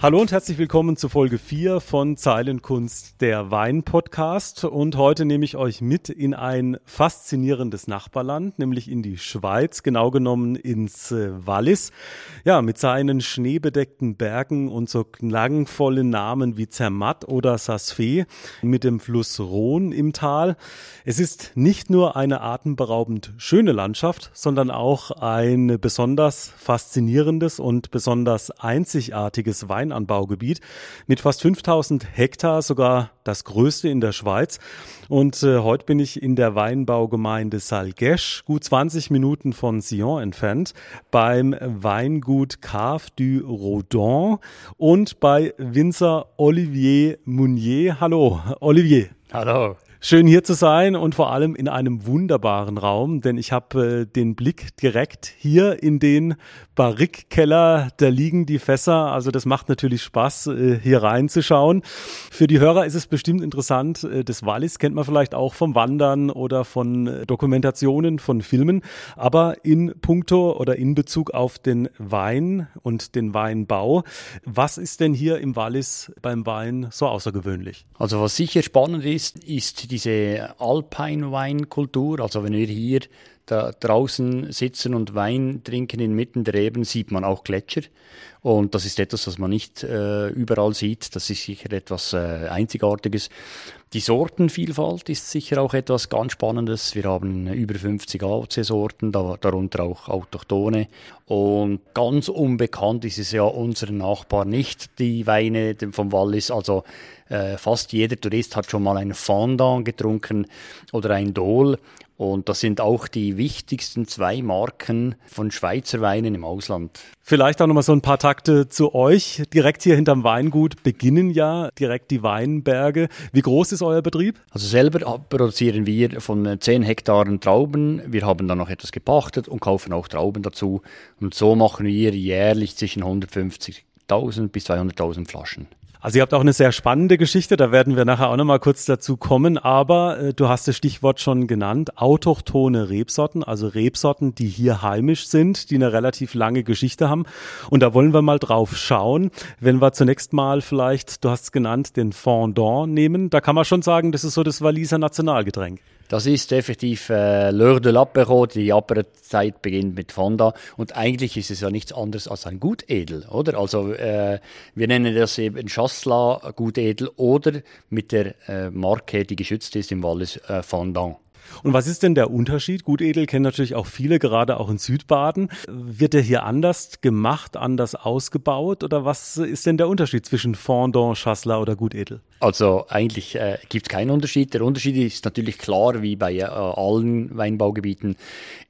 Hallo und herzlich willkommen zu Folge 4 von Zeilenkunst, der Wein-Podcast. Und heute nehme ich euch mit in ein faszinierendes Nachbarland, nämlich in die Schweiz, genau genommen ins äh, Wallis. Ja, mit seinen schneebedeckten Bergen und so klangvollen Namen wie Zermatt oder Sasfee, mit dem Fluss Rhône im Tal. Es ist nicht nur eine atemberaubend schöne Landschaft, sondern auch ein besonders faszinierendes und besonders einzigartiges Wein Weinanbaugebiet mit fast 5000 Hektar, sogar das größte in der Schweiz. Und äh, heute bin ich in der Weinbaugemeinde Salgesch, gut 20 Minuten von Sion entfernt, beim Weingut Cave du Rodon und bei Winzer Olivier Mounier. Hallo, Olivier. Hallo. Schön hier zu sein und vor allem in einem wunderbaren Raum, denn ich habe äh, den Blick direkt hier in den Barrikkeller. Da liegen die Fässer, also das macht natürlich Spaß, äh, hier reinzuschauen. Für die Hörer ist es bestimmt interessant. Äh, das Wallis kennt man vielleicht auch vom Wandern oder von äh, Dokumentationen, von Filmen. Aber in puncto oder in Bezug auf den Wein und den Weinbau, was ist denn hier im Wallis beim Wein so außergewöhnlich? Also was sicher spannend ist, ist diese Alpine-Weinkultur. Also wenn wir hier da draußen sitzen und Wein trinken inmitten der Reben, sieht man auch Gletscher. Und das ist etwas, was man nicht äh, überall sieht. Das ist sicher etwas äh, Einzigartiges. Die Sortenvielfalt ist sicher auch etwas ganz Spannendes. Wir haben über 50 AOC-Sorten, darunter auch Autochtone. Und ganz unbekannt ist es ja unseren Nachbarn nicht, die Weine vom Wallis. Also äh, fast jeder Tourist hat schon mal ein Fondant getrunken oder ein Dol. Und das sind auch die wichtigsten zwei Marken von Schweizer Weinen im Ausland. Vielleicht auch nochmal so ein paar Takte zu euch. Direkt hier hinterm Weingut beginnen ja direkt die Weinberge. Wie groß ist euer Betrieb? Also selber produzieren wir von 10 Hektaren Trauben. Wir haben dann noch etwas gepachtet und kaufen auch Trauben dazu. Und so machen wir jährlich zwischen 150.000 bis 200.000 Flaschen. Also ihr habt auch eine sehr spannende Geschichte, da werden wir nachher auch nochmal kurz dazu kommen, aber äh, du hast das Stichwort schon genannt, autochtone Rebsorten, also Rebsorten, die hier heimisch sind, die eine relativ lange Geschichte haben. Und da wollen wir mal drauf schauen, wenn wir zunächst mal vielleicht, du hast es genannt, den Fondant nehmen, da kann man schon sagen, das ist so das Waliser Nationalgetränk. Das ist effektiv äh, L'heure de l'apéro, die Apero-Zeit beginnt mit Fonda und eigentlich ist es ja nichts anderes als ein Gutedel, oder? Also äh, wir nennen das eben Chasselas Gutedel oder mit der äh, Marke, die geschützt ist im Wallis, äh, Fondant. Und was ist denn der Unterschied? Gutedel kennen natürlich auch viele, gerade auch in Südbaden. Wird der hier anders gemacht, anders ausgebaut? Oder was ist denn der Unterschied zwischen Fondant, Chasselas oder Gutedel? Also eigentlich äh, gibt es keinen Unterschied. Der Unterschied ist natürlich klar, wie bei äh, allen Weinbaugebieten,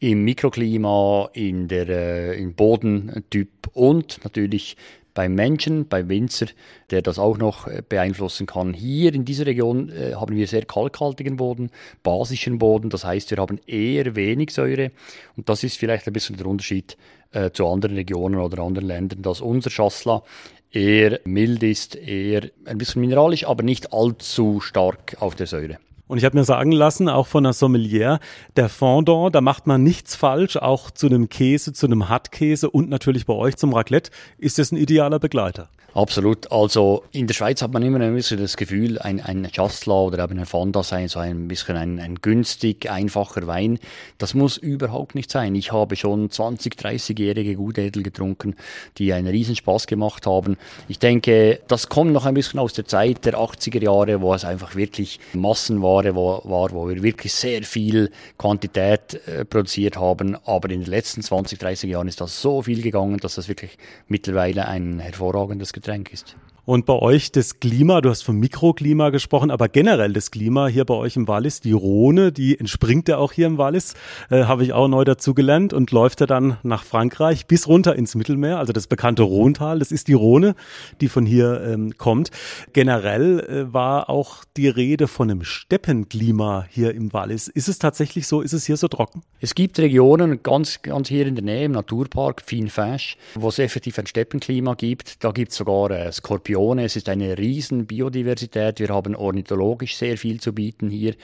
im Mikroklima, in der, äh, im Bodentyp und natürlich beim Menschen, beim Winzer, der das auch noch äh, beeinflussen kann. Hier in dieser Region äh, haben wir sehr kalkhaltigen Boden, basischen Boden, das heißt, wir haben eher wenig Säure und das ist vielleicht ein bisschen der Unterschied äh, zu anderen Regionen oder anderen Ländern, dass unser Schassler eher mild ist, eher ein bisschen mineralisch, aber nicht allzu stark auf der Säure. Und ich habe mir sagen lassen, auch von der Sommelier, der Fondant, da macht man nichts falsch, auch zu einem Käse, zu einem Hartkäse und natürlich bei euch zum Raclette ist es ein idealer Begleiter. Absolut. Also in der Schweiz hat man immer ein bisschen das Gefühl, ein, ein Chasselas oder eben ein Fonda sein, so ein bisschen ein, ein günstig, einfacher Wein. Das muss überhaupt nicht sein. Ich habe schon 20, 30-jährige Gutedel getrunken, die einen Riesenspaß gemacht haben. Ich denke, das kommt noch ein bisschen aus der Zeit der 80er Jahre, wo es einfach wirklich Massenware war, wo wir wirklich sehr viel Quantität äh, produziert haben. Aber in den letzten 20, 30 Jahren ist das so viel gegangen, dass das wirklich mittlerweile ein hervorragendes skulle trengist. Und bei euch das Klima, du hast vom Mikroklima gesprochen, aber generell das Klima hier bei euch im Wallis, die Rhone, die entspringt ja auch hier im Wallis, äh, habe ich auch neu dazu gelernt und läuft ja dann nach Frankreich bis runter ins Mittelmeer, also das bekannte Rhontal, das ist die Rhone, die von hier ähm, kommt. Generell äh, war auch die Rede von einem Steppenklima hier im Wallis. Ist es tatsächlich so, ist es hier so trocken? Es gibt Regionen ganz, ganz hier in der Nähe im Naturpark Finfäsch, wo es effektiv ein Steppenklima gibt. Da gibt es sogar äh, Skorpion Regione. Es ist eine riesen Biodiversität. Wir haben ornithologisch sehr viel zu bieten hier.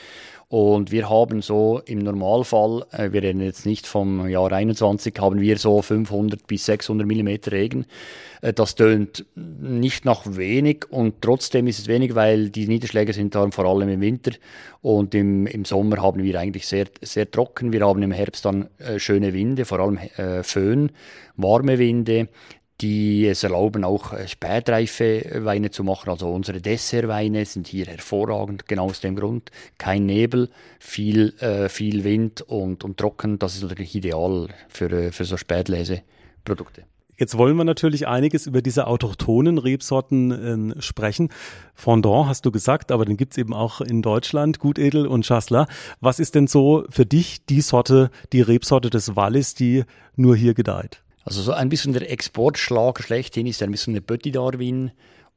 Und wir haben so im Normalfall, äh, wir reden jetzt nicht vom Jahr 21, haben wir so 500 bis 600 Millimeter Regen. Äh, das tönt nicht nach wenig und trotzdem ist es wenig, weil die Niederschläge sind dann vor allem im Winter und im, im Sommer haben wir eigentlich sehr, sehr trocken. Wir haben im Herbst dann äh, schöne Winde, vor allem Föhn, warme Winde, die es erlauben, auch äh, spätreife Weine zu machen. Also unsere Dessertweine sind hier hervorragend, genau aus dem Grund. Kein Nebel, viel, äh, viel Wind und, und trocken. Das ist natürlich ideal für, äh, für so Spätleseprodukte. Jetzt wollen wir natürlich einiges über diese autochthonen Rebsorten äh, sprechen. Fondant hast du gesagt, aber den gibt's eben auch in Deutschland, Gutedel und Chasselas. Was ist denn so für dich die Sorte, die Rebsorte des Wallis, die nur hier gedeiht? Also so ein bisschen der Exportschlag schlechthin ist ein bisschen eine Petit d'Arvin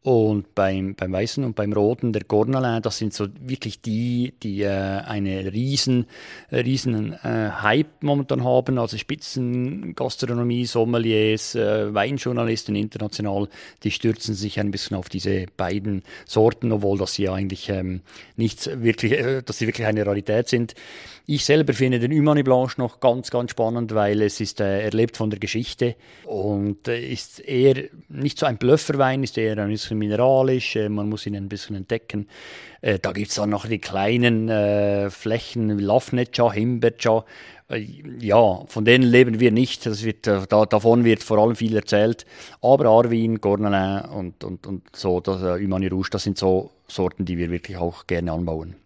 und beim, beim Weißen und beim Roten, der Gournalin, das sind so wirklich die, die äh, eine riesen, äh, riesen äh, Hype momentan haben. Also Spitzengastronomie, Sommeliers, äh, Weinjournalisten international, die stürzen sich ein bisschen auf diese beiden Sorten, obwohl das sie eigentlich ähm, nicht wirklich, äh, dass sie wirklich eine Rarität sind. Ich selber finde den Humani Blanche noch ganz, ganz spannend, weil es ist, äh, er lebt von der Geschichte und äh, ist eher nicht so ein Blöfferwein, ist eher ein bisschen mineralisch, äh, man muss ihn ein bisschen entdecken. Äh, da gibt es dann noch die kleinen äh, Flächen, Lafnetja, Himberja, äh, ja, von denen leben wir nicht. Das wird, da, davon wird vor allem viel erzählt. Aber Arvin, Gournelin und, und, und so, das äh, Humani Rouge, das sind so Sorten, die wir wirklich auch gerne anbauen.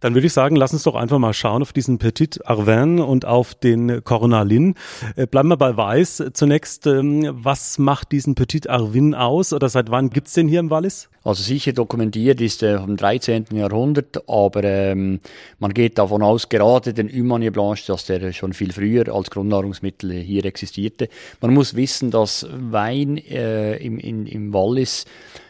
Dann würde ich sagen, lass uns doch einfach mal schauen auf diesen Petit Arvin und auf den Cornalin. Äh, bleiben wir bei Weiß. Zunächst, ähm, was macht diesen Petit Arvin aus oder seit wann gibt's den hier im Wallis? Also sicher dokumentiert ist er vom 13. Jahrhundert, aber ähm, man geht davon aus, gerade den Humanier Blanche, dass der schon viel früher als Grundnahrungsmittel hier existierte. Man muss wissen, dass Wein äh, im, in, im Wallis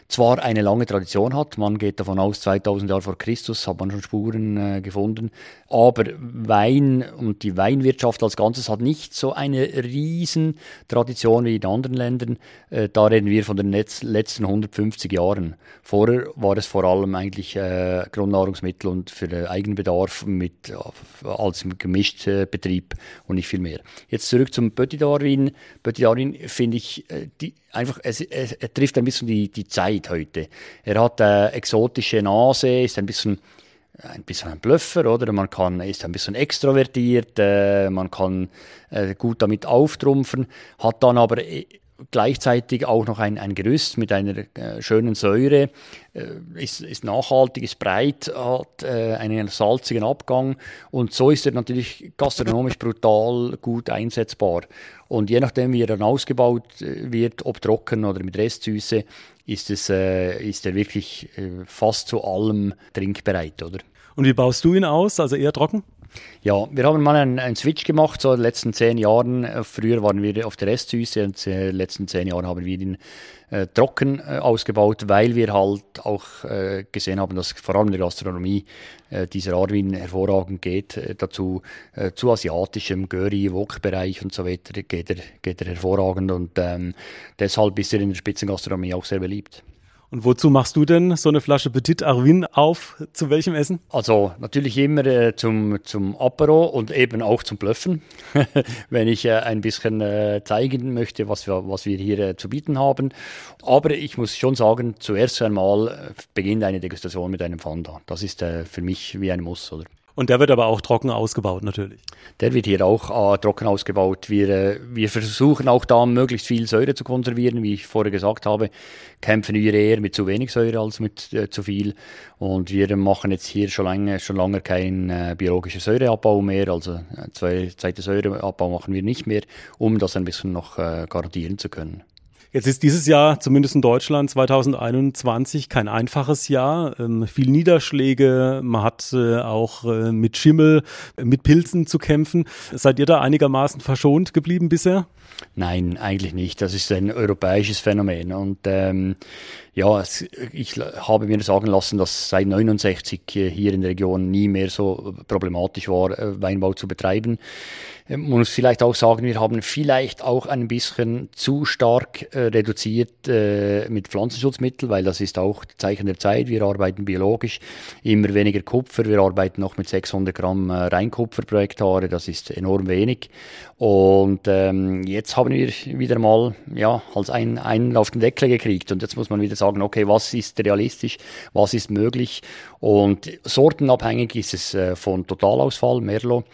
zwar eine lange Tradition hat, man geht davon aus, 2000 Jahre vor Christus hat man schon Spuren äh, gefunden, aber Wein und die Weinwirtschaft als Ganzes hat nicht so eine riesen Tradition wie in anderen Ländern. Äh, da reden wir von den letzten 150 Jahren. Vorher war es vor allem eigentlich äh, Grundnahrungsmittel und für den Eigenbedarf mit, äh, als Gemischtbetrieb und nicht viel mehr. Jetzt zurück zum Petit Darwin. Petit Darwin finde ich äh, die, einfach, es, es, er trifft ein bisschen die, die Zeit heute. Er hat eine exotische Nase, ist ein bisschen ein bisschen ein Blöffer, oder? Man kann, ist ein bisschen extrovertiert, äh, man kann äh, gut damit auftrumpfen, hat dann aber äh, gleichzeitig auch noch ein, ein Gerüst mit einer äh, schönen Säure, äh, ist, ist nachhaltig, ist breit, hat äh, einen salzigen Abgang und so ist er natürlich gastronomisch brutal gut einsetzbar. Und je nachdem, wie er dann ausgebaut äh, wird, ob trocken oder mit Restsüße, ist, es, äh, ist er wirklich äh, fast zu allem trinkbereit, oder? Und wie baust du ihn aus? Also eher trocken? Ja, wir haben mal einen, einen Switch gemacht, so in den letzten zehn Jahren. Äh, früher waren wir auf der Restsüße und in den letzten zehn Jahren haben wir ihn äh, trocken äh, ausgebaut, weil wir halt auch äh, gesehen haben, dass vor allem in der Gastronomie äh, dieser Arwin hervorragend geht. Äh, dazu zu asiatischem Göri, Wok-Bereich und so weiter geht er, geht er hervorragend und ähm, deshalb ist er in der Spitzengastronomie auch sehr beliebt. Und wozu machst du denn so eine Flasche Petit Arvin auf? Zu welchem Essen? Also natürlich immer äh, zum, zum Apero und eben auch zum Blöffen, wenn ich äh, ein bisschen äh, zeigen möchte, was wir, was wir hier äh, zu bieten haben. Aber ich muss schon sagen, zuerst einmal äh, beginnt eine Degustation mit einem Fanda. Das ist äh, für mich wie ein Muss, oder? Und der wird aber auch trocken ausgebaut natürlich. Der wird hier auch äh, trocken ausgebaut. Wir, äh, wir versuchen auch da möglichst viel Säure zu konservieren, wie ich vorher gesagt habe. Kämpfen wir eher mit zu wenig Säure als mit äh, zu viel. Und wir machen jetzt hier schon lange, schon lange keinen äh, biologischen Säureabbau mehr. Also äh, zwei, zweite Säureabbau machen wir nicht mehr, um das ein bisschen noch äh, garantieren zu können. Jetzt ist dieses Jahr, zumindest in Deutschland 2021, kein einfaches Jahr. Ähm, viel Niederschläge, man hat äh, auch äh, mit Schimmel, mit Pilzen zu kämpfen. Seid ihr da einigermaßen verschont geblieben bisher? Nein, eigentlich nicht. Das ist ein europäisches Phänomen. Und ähm, ja, ich habe mir sagen lassen, dass seit 69 hier in der Region nie mehr so problematisch war, äh, Weinbau zu betreiben. Man muss vielleicht auch sagen, wir haben vielleicht auch ein bisschen zu stark äh, reduziert äh, mit Pflanzenschutzmitteln, weil das ist auch Zeichen der Zeit. Wir arbeiten biologisch, immer weniger Kupfer. Wir arbeiten noch mit 600 Gramm äh, Reinkupfer pro Hektare. Das ist enorm wenig. Und ähm, jetzt haben wir wieder mal ja als einen, einen auf den Deckel gekriegt. Und jetzt muss man wieder sagen, okay, was ist realistisch, was ist möglich? Und sortenabhängig ist es äh, von Totalausfall, Merlot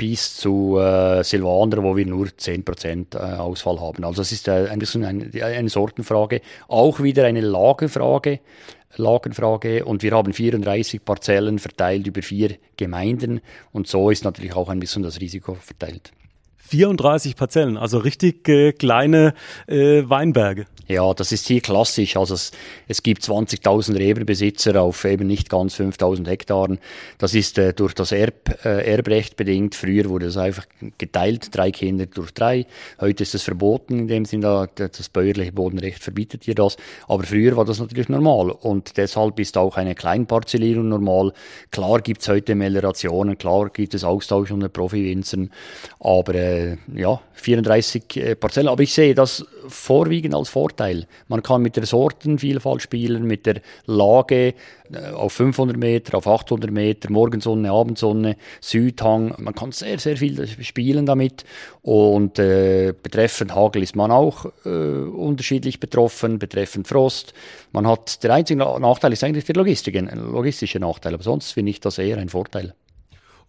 bis zu äh, Silvaner, wo wir nur 10% äh, Ausfall haben. Also es ist äh, ein bisschen eine, Sortenfrage, auch wieder eine Lagenfrage, Lagenfrage und wir haben 34 Parzellen verteilt über vier Gemeinden und so ist natürlich auch ein bisschen das Risiko verteilt. 34 Parzellen, also richtig äh, kleine äh, Weinberge. Ja, das ist hier klassisch. Also es, es gibt 20.000 Reberbesitzer auf eben nicht ganz 5.000 Hektaren. Das ist äh, durch das Erb, äh, Erbrecht bedingt. Früher wurde das einfach geteilt, drei Kinder durch drei. Heute ist es verboten, in dem Sinne, das bäuerliche Bodenrecht verbietet hier das. Aber früher war das natürlich normal und deshalb ist auch eine Kleinparzellierung normal. Klar gibt es heute Meliorationen, klar gibt es Austausch unter Profi-Winzern, aber äh, ja, 34 äh, Parzellen. Aber ich sehe das vorwiegend als Vorteil. Man kann mit der Sortenvielfalt spielen, mit der Lage äh, auf 500 Meter, auf 800 Meter, Morgensonne, Abendsonne, Südhang. Man kann sehr, sehr viel spielen damit. Und äh, betreffend Hagel ist man auch äh, unterschiedlich betroffen, betreffend Frost. Man hat, der einzige Nachteil ist eigentlich der logistische, logistische Nachteil, aber sonst finde ich das eher ein Vorteil.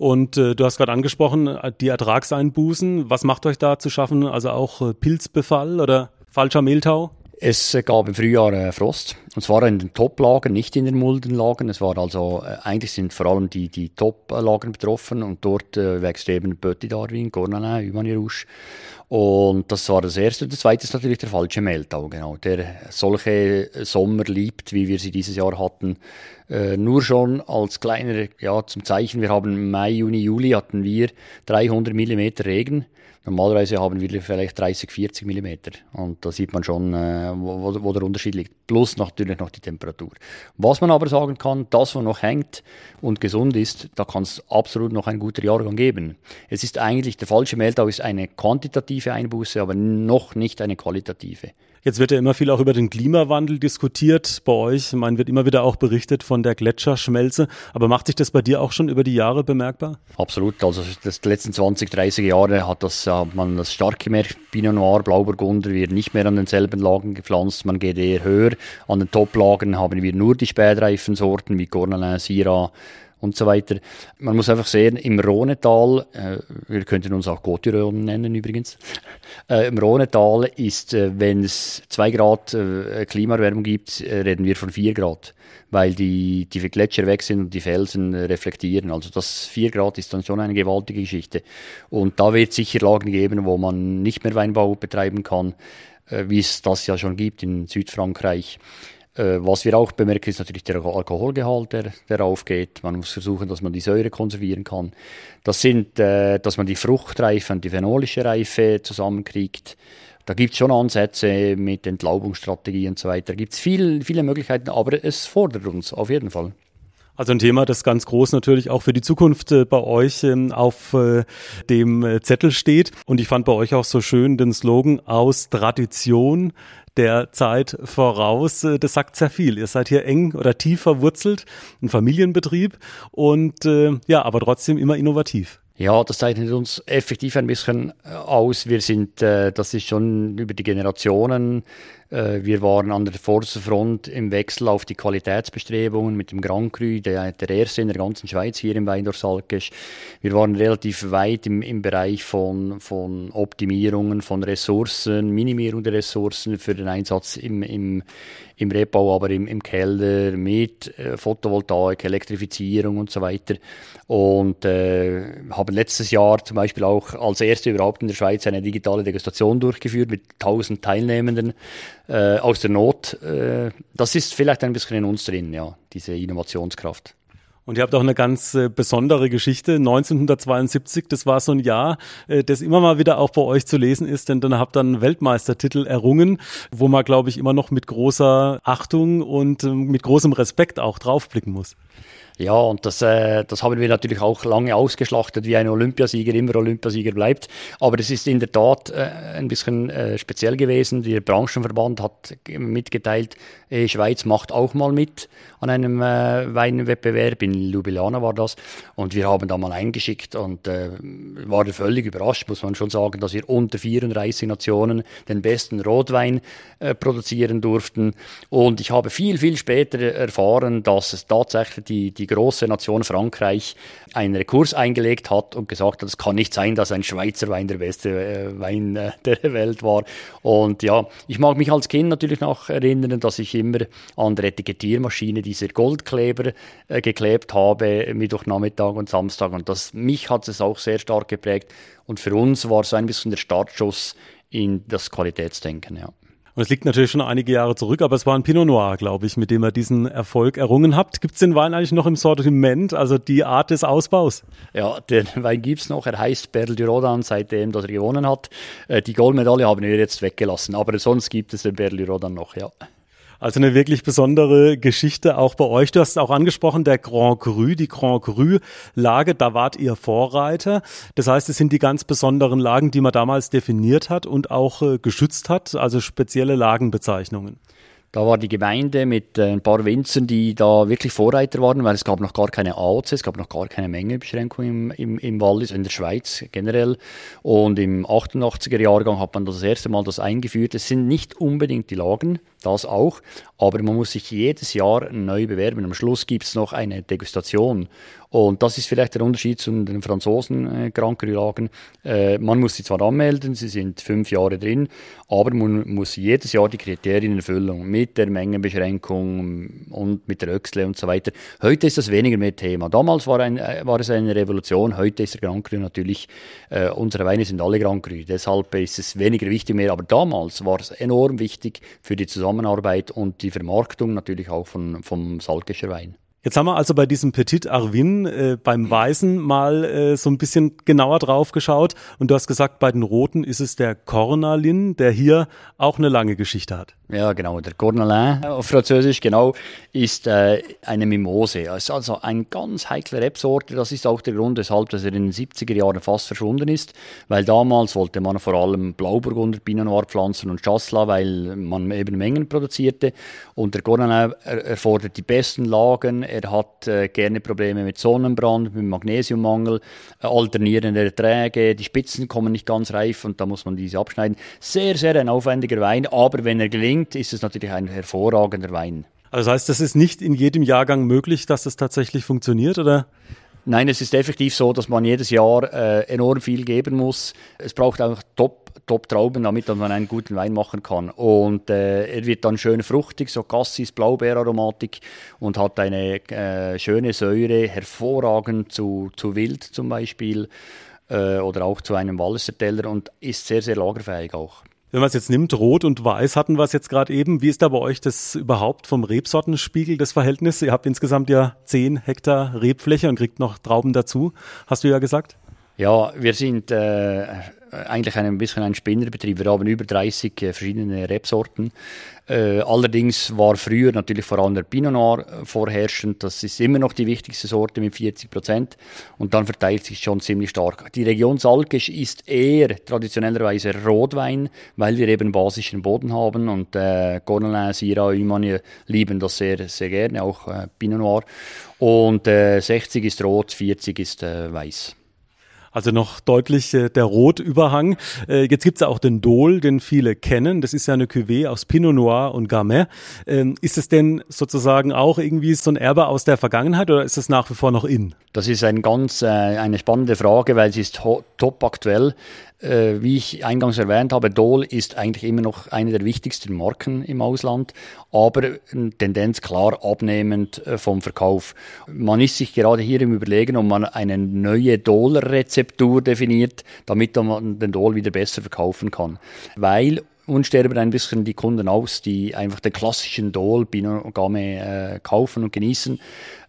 Und äh, du hast gerade angesprochen, äh, die Ertragseinbußen. Was macht euch da zu schaffen? Also auch äh, Pilzbefall oder falscher Mehltau? Es gab im Frühjahr äh, Frost. Und zwar in den Top-Lagen, nicht in den Muldenlagen. Es war also, äh, eigentlich sind vor allem die, die Top-Lagen betroffen und dort äh, wächst eben Petit d'Arvin, Cornalin, Humagne Rouge. Und das war das erste. Und das zweite ist natürlich der falsche Mehltau, genau. Der solche Sommer liebt, wie wir sie dieses Jahr hatten. Äh, nur schon als kleiner, ja, zum Zeichen. Wir haben Mai, Juni, Juli hatten wir 300 Millimeter Regen. Normalerweise haben wir vielleicht 30, 40 Millimeter. Und da sieht man schon, äh, wo, wo, der Unterschied liegt. Plus natürlich noch die Temperatur. Was man aber sagen kann, das, was noch hängt und gesund ist, da kann es absolut noch ein guter Jahrgang geben. Es ist eigentlich, der falsche Mehltau ist eine quantitative Einbuße, aber noch nicht eine qualitative. Jetzt wird ja immer viel auch über den Klimawandel diskutiert bei euch. Man wird immer wieder auch berichtet von der Gletscherschmelze. Aber macht sich das bei dir auch schon über die Jahre bemerkbar? Absolut. Also das die letzten 20, 30 Jahre hat das hat man das stark gemerkt. Pinot Noir, Blauburgunder wird nicht mehr an denselben Lagen gepflanzt. Man geht eher höher. An den Top-Lagen haben wir nur die spätreifen Sorten wie Cornelin, Syrah, und so weiter. Man muss einfach sehen, im Rhonetal, äh, wir könnten uns auch Gotyrol nennen übrigens, äh, im Rhonetal ist, äh, wenn es zwei Grad äh, Klimaerwärmung gibt, äh, reden wir von vier Grad, weil die, die Gletscher weg sind und die Felsen äh, reflektieren. Also das vier Grad ist dann schon eine gewaltige Geschichte. Und da wird sicher Lagen geben, wo man nicht mehr Weinbau betreiben kann, wie es das ja schon gibt in Südfrankreich. Äh, was wir auch bemerken, ist natürlich der Alkoholgehalt, der, der aufgeht. Man muss versuchen, dass man die Säure konservieren kann. Das sind, äh, dass man die Fruchtreife und die phenolische Reife zusammenkriegt. Da gibt es schon Ansätze mit Entlaubungsstrategie und so weiter. Da gibt es viel, viele Möglichkeiten, aber es fordert uns auf jeden Fall. Also ein Thema, das ganz groß natürlich auch für die Zukunft äh, bei euch ähm, auf äh, dem äh, Zettel steht. Und ich fand bei euch auch so schön den Slogan aus Tradition der Zeit voraus. Das sagt sehr viel. Ihr seid hier eng oder tief verwurzelt, ein Familienbetrieb und ja, aber trotzdem immer innovativ. Ja, das zeichnet uns effektiv ein bisschen aus. Wir sind, das ist schon über die Generationen wir waren an der Vorderfront im Wechsel auf die Qualitätsbestrebungen mit dem Grand Cru, der, der erste in der ganzen Schweiz hier im Weindorf Salkesch. Wir waren relativ weit im, im Bereich von, von Optimierungen von Ressourcen, Minimierung der Ressourcen für den Einsatz im, im, im Rebbau, aber im, im Keller mit äh, Photovoltaik, Elektrifizierung und so weiter. Und äh, haben letztes Jahr zum Beispiel auch als erste überhaupt in der Schweiz eine digitale Degustation durchgeführt mit 1000 Teilnehmenden äh, aus der Not. Äh, das ist vielleicht ein bisschen in uns drin, ja, diese Innovationskraft. Und ihr habt auch eine ganz äh, besondere Geschichte. 1972, das war so ein Jahr, äh, das immer mal wieder auch bei euch zu lesen ist, denn dann habt ihr einen Weltmeistertitel errungen, wo man, glaube ich, immer noch mit großer Achtung und äh, mit großem Respekt auch draufblicken muss. Ja, und das, äh, das haben wir natürlich auch lange ausgeschlachtet, wie ein Olympiasieger immer Olympiasieger bleibt. Aber es ist in der Tat äh, ein bisschen äh, speziell gewesen. Der Branchenverband hat mitgeteilt, äh, Schweiz macht auch mal mit an einem äh, Weinwettbewerb. In Ljubljana war das. Und wir haben da mal eingeschickt und äh, waren völlig überrascht, muss man schon sagen, dass wir unter 34 Nationen den besten Rotwein äh, produzieren durften. Und ich habe viel, viel später erfahren, dass es tatsächlich die, die große Nation Frankreich einen Rekurs eingelegt hat und gesagt hat, es kann nicht sein, dass ein Schweizer Wein der beste äh, Wein äh, der Welt war. Und ja, ich mag mich als Kind natürlich noch erinnern, dass ich immer an der Etikettiermaschine diese Goldkleber äh, geklebt habe, Mittwochnachmittag und Samstag. Und das, mich hat es auch sehr stark geprägt. Und für uns war so ein bisschen der Startschuss in das Qualitätsdenken, ja. Und es liegt natürlich schon einige Jahre zurück, aber es war ein Pinot Noir, glaube ich, mit dem ihr diesen Erfolg errungen habt. Gibt es den Wein eigentlich noch im Sortiment, also die Art des Ausbaus? Ja, den Wein gibt es noch. Er heißt Perle du Rodan, seitdem dass er gewonnen hat. Äh, die Goldmedaille haben wir jetzt weggelassen, aber sonst gibt es den Perle du Rodan noch, ja. Also eine wirklich besondere Geschichte auch bei euch. Du hast es auch angesprochen, der Grand Cru, die Grand Cru-Lage, da wart ihr Vorreiter. Das heißt, es sind die ganz besonderen Lagen, die man damals definiert hat und auch äh, geschützt hat, also spezielle Lagenbezeichnungen. Da war die Gemeinde mit äh, ein paar Winzern, die da wirklich Vorreiter waren, weil es gab noch gar keine AOC, es gab noch gar keine Mengebeschränkung im, im, im Wallis, in der Schweiz generell. Und im 88er Jahrgang hat man das erste Mal das eingeführt. Es sind nicht unbedingt die Lagen, das auch, aber man muss sich jedes Jahr neu bewerben. Am Schluss gibt es noch eine Degustation. Und das ist vielleicht der Unterschied zu den Franzosen äh, Grand Cru-Lagen. Äh, man muss sie zwar anmelden, sie sind fünf Jahre drin, aber man muss jedes Jahr die Kriterien erfüllen mit der Mengenbeschränkung und mit der Öxle und so weiter. Heute ist das weniger mehr Thema. Damals war, ein, äh, war es eine Revolution, heute ist der Grand Cru natürlich, äh, unsere Weine sind alle Grand Cru, deshalb ist es weniger wichtig mehr, aber damals war es enorm wichtig für die Zusammenarbeit und die Vermarktung natürlich auch von, vom Salkischer Wein. Jetzt haben wir also bei diesem Petit Arvin äh, beim Weißen mal äh, so ein bisschen genauer drauf geschaut und du hast gesagt, bei den Roten ist es der Cornalin, der hier auch eine lange Geschichte hat. Ja, genau. Der Cornalin auf Französisch, genau, ist äh, eine Mimose. Ist also ein ganz heikle Rebsorte. Das ist auch der Grund, weshalb dass er in den 70er Jahren fast verschwunden ist, weil damals wollte man vor allem Blauburgunder, Pinot Noir pflanzen und Chasselas, weil man eben Mengen produzierte. Und der Cornalin erfordert die besten Lagen. Er hat äh, gerne Probleme mit Sonnenbrand, mit Magnesiummangel, äh, alternierende Erträge. Die Spitzen kommen nicht ganz reif und da muss man diese abschneiden. Sehr, sehr ein aufwendiger Wein, aber wenn er gelingt, ist es natürlich ein hervorragender Wein. Also das heißt, das ist nicht in jedem Jahrgang möglich, dass das tatsächlich funktioniert, oder? Nein, es ist effektiv so, dass man jedes Jahr äh, enorm viel geben muss. Es braucht auch Top, Top Trauben, damit man einen guten Wein machen kann. Und äh, er wird dann schön fruchtig, so Cassis, Blaubeeraromatik und hat eine äh, schöne Säure, hervorragend zu, zu Wild zum Beispiel äh, oder auch zu einem Walliser Teller und ist sehr, sehr lagerfähig auch. Wenn man es jetzt nimmt, Rot und Weiß hatten wir es jetzt gerade eben. Wie ist da bei euch das überhaupt vom Rebsortenspiegel das Verhältnis? Ihr habt insgesamt ja 10 Hektar Rebfläche und kriegt noch Trauben dazu, hast du ja gesagt. Ja, wir sind äh, eigentlich ein bisschen ein Spinnerbetrieb. Wir haben über 30 äh, verschiedene Rebsorten. Äh, allerdings war früher natürlich vor allem der Pinot Noir äh, vorherrschend. Das ist immer noch die wichtigste Sorte mit 40 Prozent. Und dann verteilt sich schon ziemlich stark. Die Region Salkisch ist eher traditionellerweise Rotwein, weil wir eben basischen Boden haben. Und äh, Cornelin, Syrah, Humanie lieben das sehr, sehr gerne, auch äh, Pinot Noir. Und äh, 60 ist rot, 40 ist äh, weiß. Also noch deutlich äh, der Rotüberhang. Äh, jetzt gibt's ja auch den Dol, den viele kennen. Das ist ja eine Cuvée aus Pinot Noir und Gamay. Ähm, ist es denn sozusagen auch irgendwie so ein Erbe aus der Vergangenheit oder ist es nach wie vor noch in? Das ist ein ganz, äh, eine spannende Frage, weil sie ist top aktuell. Äh, wie ich eingangs erwähnt habe, Dole ist eigentlich immer noch eine der wichtigsten Marken im Ausland, aber eine Tendenz klar abnehmend äh, vom Verkauf. Man ist sich gerade hier im Überlegen, ob man eine neue Dole-Rezeptur definiert, damit man den Dole wieder besser verkaufen kann. Weil uns sterben ein bisschen die Kunden aus, die einfach den klassischen Dole Pinot äh, kaufen und genießen,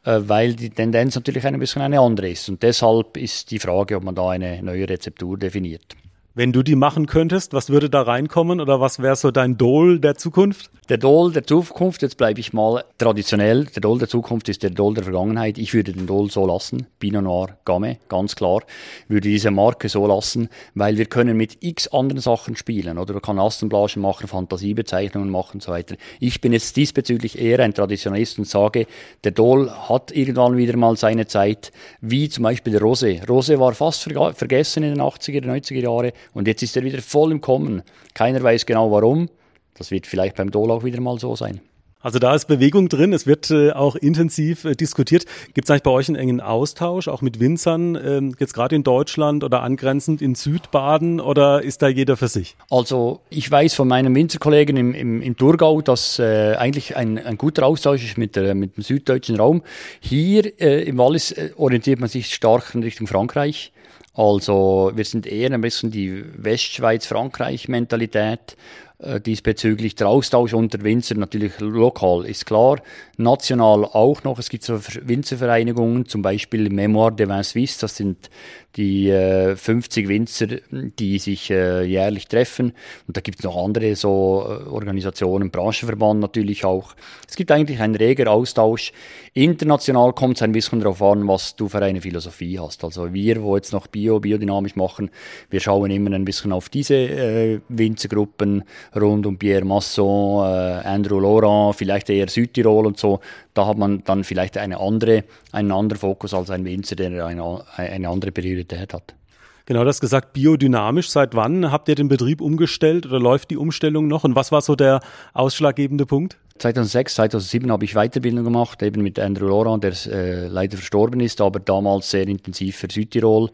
äh, weil die Tendenz natürlich ein bisschen eine andere ist. Und deshalb ist die Frage, ob man da eine neue Rezeptur definiert. Wenn du die machen könntest, was würde da reinkommen oder was wäre so dein Dol der Zukunft? Der Dol der Zukunft, jetzt bleibe ich mal traditionell, der Dol der Zukunft ist der Dol der Vergangenheit. Ich würde den Dol so lassen, Pinot Noir Gamay, ganz klar, würde diese Marke so lassen, weil wir können mit x anderen Sachen spielen, oder? Man kann Assenblagen machen, Fantasiebezeichnungen machen und so weiter. Ich bin jetzt diesbezüglich eher ein Traditionalist und sage, der Dol hat irgendwann wieder mal seine Zeit, wie zum Beispiel der Rosé. Rosé war fast vergessen in den 80er, 90er Jahren und jetzt ist er wieder voll im Kommen. Keiner weiß genau warum. Das wird vielleicht beim Dol auch wieder mal so sein. Also da ist Bewegung drin, es wird äh, auch intensiv äh, diskutiert. Gibt es eigentlich bei euch einen engen Austausch, auch mit Winzern, ähm, jetzt gerade in Deutschland oder angrenzend in Südbaden oder ist da jeder für sich? Also ich weiß von meinen Winzerkollegen im, im, im Thurgau, dass äh, eigentlich ein, ein guter Austausch ist mit, der, mit dem süddeutschen Raum. Hier äh, im Wallis äh, orientiert man sich stark in Richtung Frankreich. Also wir sind eher ein bisschen die Westschweiz-Frankreich-Mentalität äh, diesbezüglich. Der Austausch unter Winzer natürlich lokal ist klar, national auch noch. Es gibt so Winzervereinigungen, zum Beispiel Memoire de Vin Suisse, das sind die äh, 50 Winzer, die sich äh, jährlich treffen. Und da gibt es noch andere so äh, Organisationen, Branchenverband natürlich auch. Es gibt eigentlich einen reger Austausch. International kommt es ein bisschen darauf an, was du für eine Philosophie hast. Also wir, wo jetzt noch Bio, biodynamisch machen, wir schauen immer ein bisschen auf diese äh, Winzergruppen rund um Pierre Masson, äh, Andrew Laurent, vielleicht eher Südtirol und so. Da hat man dann vielleicht eine andere, einen anderen Fokus als ein Winzer, der eine, eine andere Priorität hat. Genau, das gesagt, biodynamisch. Seit wann habt ihr den Betrieb umgestellt oder läuft die Umstellung noch? Und was war so der ausschlaggebende Punkt? 2006, 2007 habe ich Weiterbildung gemacht, eben mit Andrew Laurent, der äh, leider verstorben ist, aber damals sehr intensiv für Südtirol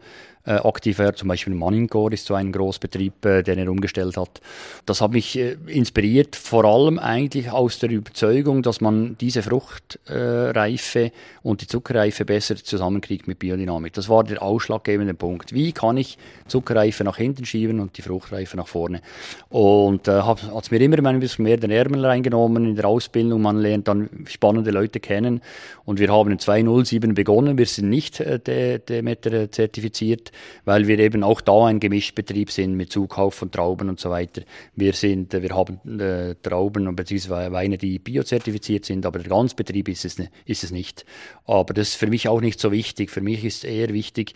äh, aktiv war. Zum Beispiel Manningor ist so ein Großbetrieb, äh, den er umgestellt hat. Das hat mich äh, inspiriert, vor allem eigentlich aus der Überzeugung, dass man diese Fruchtreife äh, und die Zuckerreife besser zusammenkriegt mit Biodynamik. Das war der ausschlaggebende Punkt. Wie kann ich Zuckerreife nach hinten schieben und die Fruchtreife nach vorne? Und äh, hat es mir immer ein bisschen mehr den Ärmel reingenommen in der Ausbildung. Man lernt dann spannende Leute kennen und wir haben in 207 begonnen. Wir sind nicht äh, Demeter zertifiziert weil wir eben auch da ein Gemischbetrieb sind mit Zukauf von Trauben und so weiter. Wir sind, wir haben äh, Trauben bzw. Weine, die biozertifiziert sind, aber der Ganzbetrieb ist es, ist es nicht. Aber das ist für mich auch nicht so wichtig. Für mich ist eher wichtig,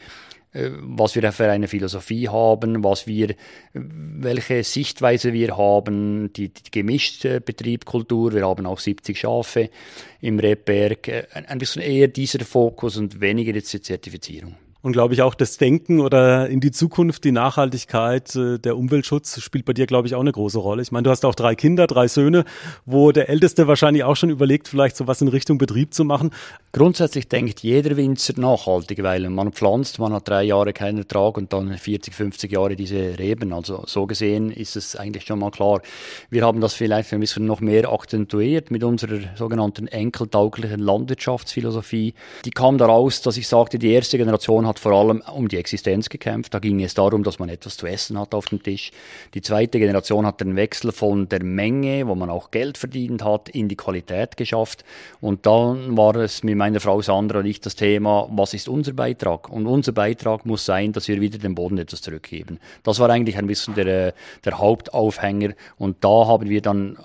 äh, was wir für eine Philosophie haben, was wir, welche Sichtweise wir haben, die, die gemischte Betriebkultur. Wir haben auch 70 Schafe im Rebberg. Äh, ein bisschen eher dieser Fokus und weniger jetzt die Zertifizierung. Und glaube ich auch das Denken oder in die Zukunft, die Nachhaltigkeit, äh, der Umweltschutz spielt bei dir, glaube ich, auch eine große Rolle. Ich meine, du hast auch drei Kinder, drei Söhne, wo der Älteste wahrscheinlich auch schon überlegt, vielleicht so was in Richtung Betrieb zu machen. Grundsätzlich denkt jeder Winzer nachhaltig, weil man pflanzt, man hat drei Jahre keinen Ertrag und dann 40, 50 Jahre diese Reben. Also so gesehen ist es eigentlich schon mal klar. Wir haben das vielleicht ein bisschen noch mehr akzentuiert mit unserer sogenannten enkeltauglichen Landwirtschaftsphilosophie. Die kam daraus, dass ich sagte, die erste Generation hat hat vor allem um die Existenz gekämpft. Da ging es darum, dass man etwas zu essen hat auf dem Tisch. Die zweite Generation hat den Wechsel von der Menge, wo man auch Geld verdient hat, in die Qualität geschafft. Und dann war es mit meiner Frau Sandra und ich das Thema, was ist unser Beitrag? Und unser Beitrag muss sein, dass wir wieder dem Boden etwas zurückgeben. Das war eigentlich ein bisschen der, der Hauptaufhänger. Und da haben wir dann,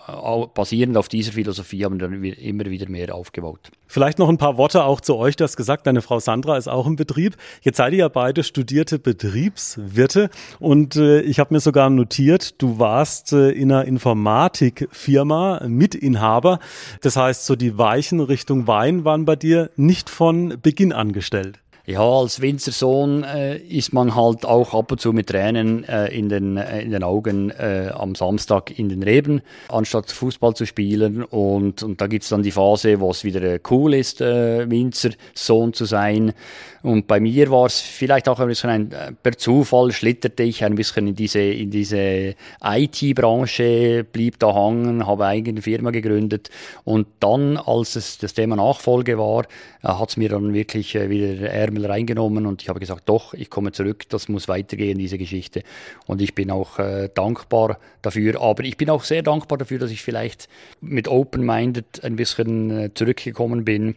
basierend auf dieser Philosophie, haben wir dann immer wieder mehr aufgebaut. Vielleicht noch ein paar Worte auch zu euch. Du hast gesagt, deine Frau Sandra ist auch im Betrieb. Jetzt seid ihr ja beide studierte Betriebswirte und äh, ich habe mir sogar notiert, du warst äh, in einer Informatikfirma Mitinhaber. Das heißt, so die Weichen Richtung Wein waren bei dir nicht von Beginn angestellt. Ja, als Winzersohn äh, ist man halt auch ab und zu mit Tränen äh, in, den, äh, in den Augen äh, am Samstag in den Reben, anstatt Fußball zu spielen. Und, und da gibt's dann die Phase, wo es wieder äh, cool ist, äh, Winzersohn zu sein. Und bei mir war es vielleicht auch ein bisschen ein, per Zufall schlitterte ich ein bisschen in diese, in diese IT-Branche, blieb da hangen, habe eine eigene Firma gegründet. Und dann, als es das Thema Nachfolge war, hat es mir dann wirklich wieder Ärmel Ärmel reingenommen und ich habe gesagt, doch, ich komme zurück, das muss weitergehen, diese Geschichte. Und ich bin auch äh, dankbar dafür, aber ich bin auch sehr dankbar dafür, dass ich vielleicht mit Open-Minded ein bisschen äh, zurückgekommen bin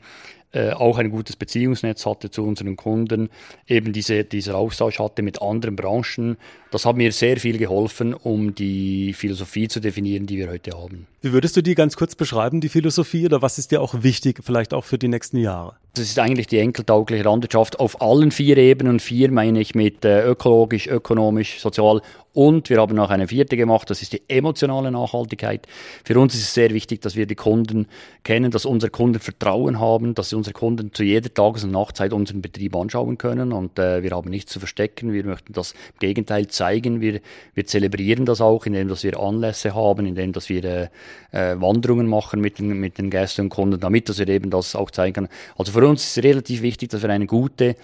äh, auch ein gutes Beziehungsnetz hatte zu unseren Kunden, eben diese, dieser Austausch hatte mit anderen Branchen. Das hat mir sehr viel geholfen, um die Philosophie zu definieren, die wir heute haben. Wie würdest du die ganz kurz beschreiben, die Philosophie, oder was ist dir auch wichtig, vielleicht auch für die nächsten Jahre? Das ist eigentlich die enkeltaugliche Landwirtschaft auf allen vier Ebenen. Vier meine ich mit äh, ökologisch, ökonomisch, sozial und wir haben auch eine vierte gemacht, das ist die emotionale Nachhaltigkeit. Für uns ist es sehr wichtig, dass wir die Kunden kennen, dass unsere Kunden Vertrauen haben, dass unsere Kunden zu jeder Tages- und Nachtzeit unseren Betrieb anschauen können. Und äh, wir haben nichts zu verstecken. Wir möchten das im Gegenteil zeigen. Wir, wir zelebrieren das auch, indem dass wir Anlässe haben, indem dass wir äh, äh, Wanderungen machen mit den, mit den Gästen und Kunden, damit dass wir eben das auch zeigen können. Also für uns ist es relativ wichtig, dass wir eine gute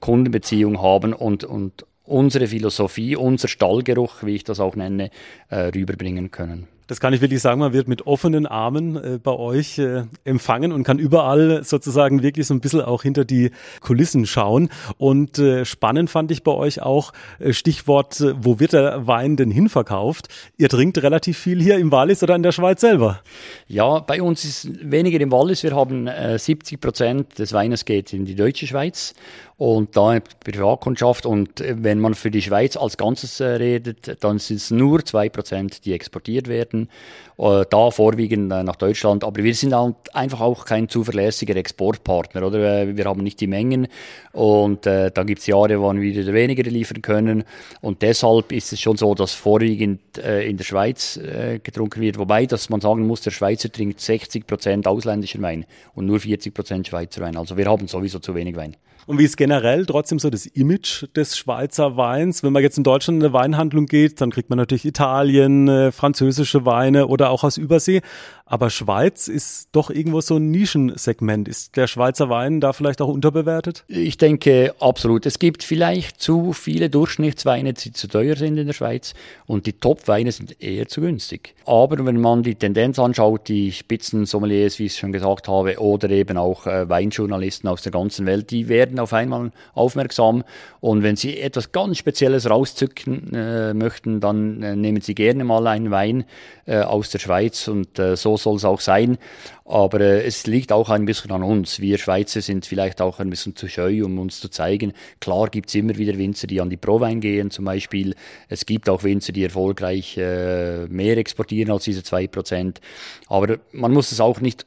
Kundenbeziehung haben und, und unsere Philosophie, unser Stallgeruch, wie ich das auch nenne, äh, rüberbringen können. Das kann ich wirklich sagen, man wird mit offenen Armen äh, bei euch äh, empfangen und kann überall sozusagen wirklich so ein bisschen auch hinter die Kulissen schauen. Und äh, spannend fand ich bei euch auch äh, Stichwort, äh, wo wird der Wein denn hinverkauft? Ihr trinkt relativ viel hier im Wallis oder in der Schweiz selber? Ja, bei uns ist weniger im Wallis. Wir haben 70 Prozent des Weines geht in die deutsche Schweiz und da Privatkundschaft. Und äh, wenn man für die Schweiz als Ganzes äh, redet, dann sind es nur zwei Prozent, die exportiert werden. Äh, da vorwiegend nach Deutschland. Aber wir sind einfach auch kein zuverlässiger Exportpartner, oder? Wir haben nicht die Mengen und da gibt es Jahre, wo wir weniger liefern können. Und deshalb ist es schon so, dass vorwiegend in der Schweiz getrunken wird. Wobei, dass man sagen muss, der Schweizer trinkt 60 Prozent ausländischen Wein und nur 40 Prozent Schweizer Wein. Also wir haben sowieso zu wenig Wein. Und wie ist generell trotzdem so das Image des Schweizer Weins? Wenn man jetzt in Deutschland in eine Weinhandlung geht, dann kriegt man natürlich Italien, äh, französische Weine oder auch aus Übersee. Aber Schweiz ist doch irgendwo so ein Nischensegment. Ist der Schweizer Wein da vielleicht auch unterbewertet? Ich denke absolut. Es gibt vielleicht zu viele Durchschnittsweine, die zu teuer sind in der Schweiz und die Top-Weine sind eher zu günstig. Aber wenn man die Tendenz anschaut, die Spitzensommeliers, wie ich es schon gesagt habe, oder eben auch äh, Weinjournalisten aus der ganzen Welt, die werden auf einmal aufmerksam und wenn sie etwas ganz Spezielles rauszücken äh, möchten, dann äh, nehmen sie gerne mal einen Wein äh, aus der Schweiz und äh, so soll es auch sein. Aber äh, es liegt auch ein bisschen an uns. Wir Schweizer sind vielleicht auch ein bisschen zu scheu, um uns zu zeigen. Klar gibt es immer wieder Winzer, die an die Prowein gehen zum Beispiel. Es gibt auch Winzer, die erfolgreich äh, mehr exportieren als diese zwei Prozent. Aber man muss es auch nicht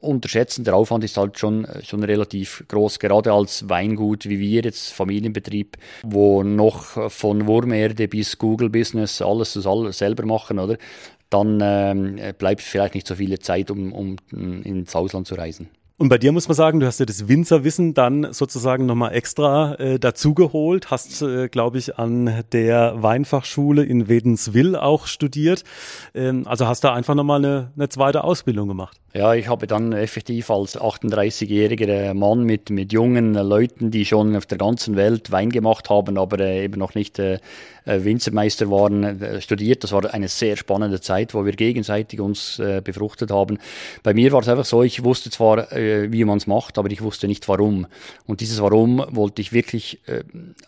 unterschätzen. Der Aufwand ist halt schon, schon relativ groß, gerade als Weingut wie wir jetzt, Familienbetrieb, wo noch von Wurmerde bis Google Business alles selber machen, oder? dann ähm, bleibt vielleicht nicht so viel Zeit, um, um ins Ausland zu reisen. Und bei dir muss man sagen, du hast ja das Winzerwissen dann sozusagen nochmal extra äh, dazugeholt, hast, äh, glaube ich, an der Weinfachschule in Wädenswil auch studiert. Ähm, also hast da einfach nochmal eine, eine zweite Ausbildung gemacht. Ja, ich habe dann effektiv als 38-jähriger Mann mit, mit jungen Leuten, die schon auf der ganzen Welt Wein gemacht haben, aber äh, eben noch nicht äh, äh Winzermeister waren, äh, studiert. Das war eine sehr spannende Zeit, wo wir gegenseitig uns äh, befruchtet haben. Bei mir war es einfach so, ich wusste zwar, äh, wie man es macht, aber ich wusste nicht warum. Und dieses Warum wollte ich wirklich äh,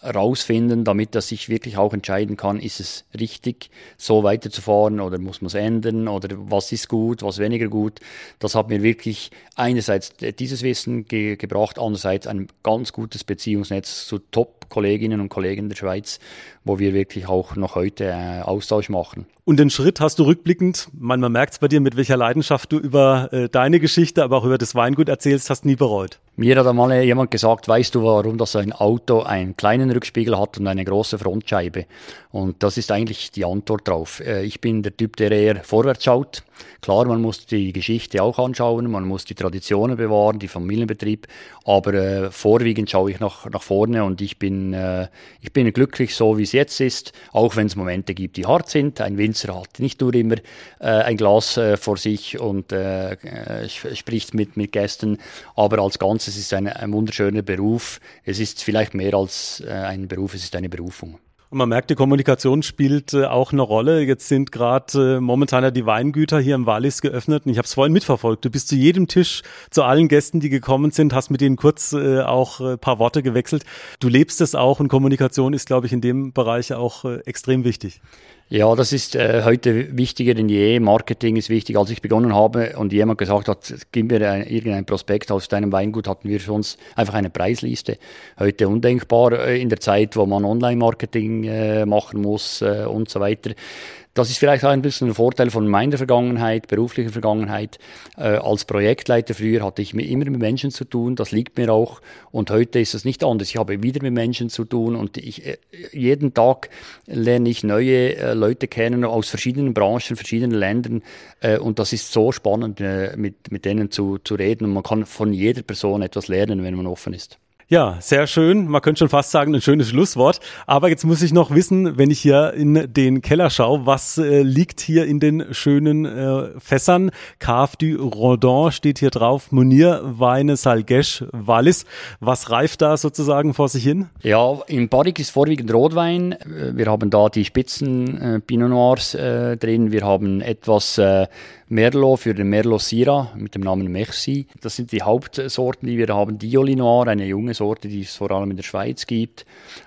rausfinden, damit dass ich wirklich auch entscheiden kann, ist es richtig, so weiterzufahren oder muss man es ändern oder was ist gut, was weniger gut. Das hat mir wirklich einerseits dieses Wissen ge gebracht, andererseits ein ganz gutes Beziehungsnetz zu Top-Kolleginnen und Kollegen der Schweiz, wo wir wirklich auch noch heute äh, Austausch machen. Und den Schritt hast du rückblickend, man, man merkt es bei dir, mit welcher Leidenschaft du über äh, deine Geschichte, aber auch über das Weingut erzählst, hast nie bereut. Mir hat einmal jemand gesagt, weißt du, warum das ein Auto einen kleinen Rückspiegel hat und eine große Frontscheibe? Und das ist eigentlich die Antwort drauf. Äh, ich bin der Typ, der eher vorwärts schaut. Klar, man muss die Geschichte auch anschauen, man muss die Traditionen bewahren, die Familienbetrieb, aber äh, vorwiegend schaue ich nach, nach vorne und ich bin, äh, ich bin glücklich so, wie es jetzt ist, auch wenn es Momente gibt, die hart sind. Ein Winzer hat nicht nur immer äh, ein Glas äh, vor sich und äh, äh spricht mit, mit Gästen, aber als Ganzes ist es ein, ein wunderschöner Beruf. Es ist vielleicht mehr als ein Beruf, es ist eine Berufung. Und man merkt, die Kommunikation spielt äh, auch eine Rolle. Jetzt sind gerade äh, momentan ja die Weingüter hier im Wallis geöffnet und ich habe es vorhin mitverfolgt. Du bist zu jedem Tisch, zu allen Gästen, die gekommen sind, hast mit denen kurz äh, auch äh, paar Worte gewechselt. Du lebst es auch und Kommunikation ist, glaube ich, in dem Bereich auch äh, extrem wichtig. Ja, das ist äh, heute wichtiger denn je. Marketing ist wichtig. Als ich begonnen habe und jemand gesagt hat, gib mir ein, irgendein Prospekt aus deinem Weingut, hatten wir für uns einfach eine Preisliste. Heute undenkbar äh, in der Zeit, wo man Online-Marketing äh, machen muss äh, und so weiter. Das ist vielleicht auch ein bisschen ein Vorteil von meiner Vergangenheit, beruflicher Vergangenheit. Äh, als Projektleiter früher hatte ich immer mit Menschen zu tun, das liegt mir auch. Und heute ist es nicht anders. Ich habe wieder mit Menschen zu tun und ich, äh, jeden Tag lerne ich neue äh, Leute kennen aus verschiedenen Branchen, verschiedenen Ländern. Äh, und das ist so spannend, äh, mit, mit denen zu, zu reden. Und man kann von jeder Person etwas lernen, wenn man offen ist. Ja, sehr schön. Man könnte schon fast sagen, ein schönes Schlusswort. Aber jetzt muss ich noch wissen, wenn ich hier in den Keller schaue, was äh, liegt hier in den schönen äh, Fässern? Cave du Rodin steht hier drauf, Munir, Weine, Salgesch, Wallis. Was reift da sozusagen vor sich hin? Ja, im Barrique ist vorwiegend Rotwein. Wir haben da die Spitzen äh, Pinot Noirs äh, drin. Wir haben etwas äh, Merlot für den Merlot Syrah mit dem Namen Merci. Das sind die Hauptsorten, die wir haben. Dioli Noir, eine junge Sorte, die es vor allem in der Schweiz gibt.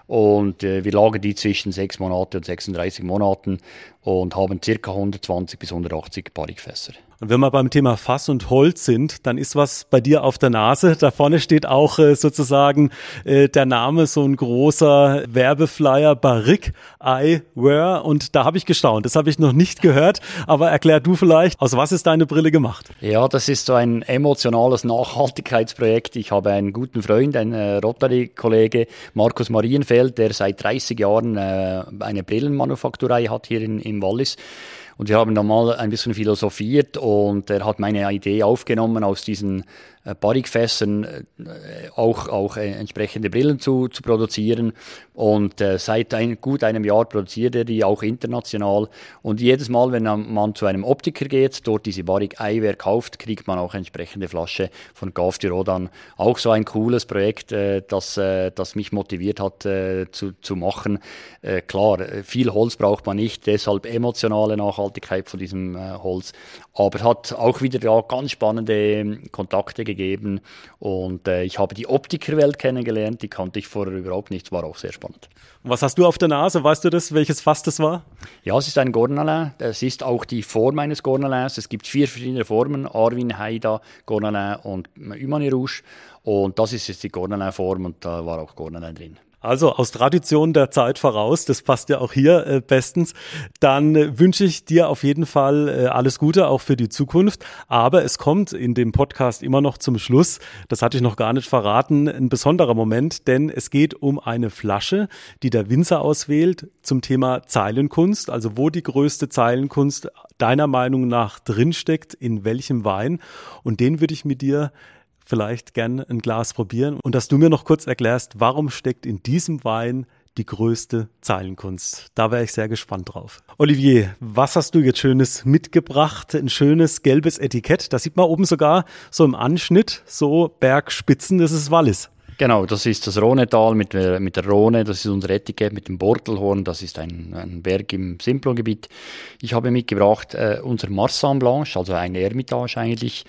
Und äh, wir lagern die zwischen 6 Monate und 36 Monaten und haben ca. 120 bis 180 Barrikfässer. Und wenn wir beim Thema Fass und Holz sind, dann ist was bei dir auf der Nase. Da vorne steht auch äh, sozusagen äh, der Name, so ein großer Werbeflyer, Barrique Eyewear. Und da habe ich gestaunt. Das habe ich noch nicht gehört. Aber erklär du vielleicht, aus was ist deine Brille gemacht? Ja, das ist so ein emotionales Nachhaltigkeitsprojekt. Ich habe einen guten Freund, einen äh, Rotary-Kollege, Markus Marienfeld, der seit 30 Jahren äh, eine Brillenmanufakturei hat hier in, im Wallis. Und wir haben da mal ein bisschen philosophiert und er hat meine Idee aufgenommen aus diesen Barrikfässern äh, auch, auch äh, entsprechende Brillen zu, zu produzieren. Und äh, seit ein, gut einem Jahr produziert er die auch international. Und jedes Mal, wenn man zu einem Optiker geht, dort diese Barrique Eyewear kauft, kriegt man auch entsprechende Flasche von Gaf Rodan. Auch so ein cooles Projekt, äh, das, äh, das mich motiviert hat äh, zu, zu machen. Äh, klar, viel Holz braucht man nicht, deshalb emotionale Nachhaltigkeit von diesem äh, Holz. Aber hat auch wieder ja, ganz spannende Kontakte gegeben und äh, ich habe die Optikerwelt kennengelernt, die kannte ich vorher überhaupt nicht, war auch sehr spannend. Und was hast du auf der Nase? Weißt du das, welches Fass das war? Ja, es ist ein Gournalin. Es ist auch die Form eines Gournalins. Es gibt vier verschiedene Formen, Arvin, Haida, Gournalin und Humani Rouge. Und das ist jetzt die Gournalin-Form und da war auch Gournalin drin. Also aus Tradition der Zeit voraus, das passt ja auch hier äh, bestens. Dann äh, wünsche ich dir auf jeden Fall äh, alles Gute auch für die Zukunft. Aber es kommt in dem Podcast immer noch zum Schluss, das hatte ich noch gar nicht verraten, ein besonderer Moment, denn es geht um eine Flasche, die der Winzer auswählt zum Thema Zeilenkunst, also wo die größte Zeilenkunst deiner Meinung nach drinsteckt, in welchem Wein. Und den würde ich mit dir vielleicht gern ein Glas probieren und dass du mir noch kurz erklärst, warum steckt in diesem Wein die größte Zeilenkunst. Da wäre ich sehr gespannt drauf. Olivier, was hast du jetzt Schönes mitgebracht? Ein schönes gelbes Etikett. Da sieht man oben sogar so im Anschnitt so Bergspitzen. Das ist Wallis. Genau, das ist das Rhonetal mit, mit der Rhone, das ist unser Etikett mit dem Bortelhorn, das ist ein, ein Berg im Simplon-Gebiet. Ich habe mitgebracht äh, unser Marsan Blanche, also ein Ermitage eigentlich,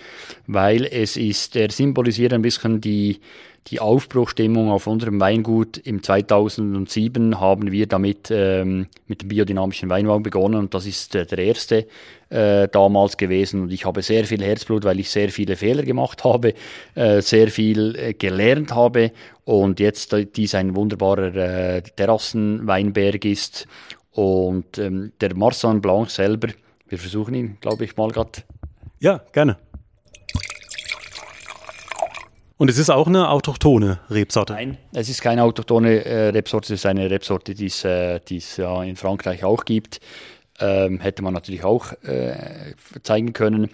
weil es ist, er symbolisiert ein bisschen die, die Aufbruchstimmung auf unserem Weingut. Im 2007 haben wir damit ähm, mit dem biodynamischen Weinbau begonnen und das ist äh, der erste äh, damals gewesen. Und ich habe sehr viel Herzblut, weil ich sehr viele Fehler gemacht habe, äh, sehr viel äh, gelernt habe und jetzt äh, dies ein wunderbarer äh, Terrassenweinberg ist. Und ähm, der Marsan Blanc selber, wir versuchen ihn, glaube ich, mal gerade. Ja, gerne. Und es ist auch eine autochtone Rebsorte? Nein, es ist keine autochtone äh, Rebsorte, es ist eine Rebsorte, die es, äh, es ja in Frankreich auch gibt. Ähm, hätte man natürlich auch äh, zeigen können.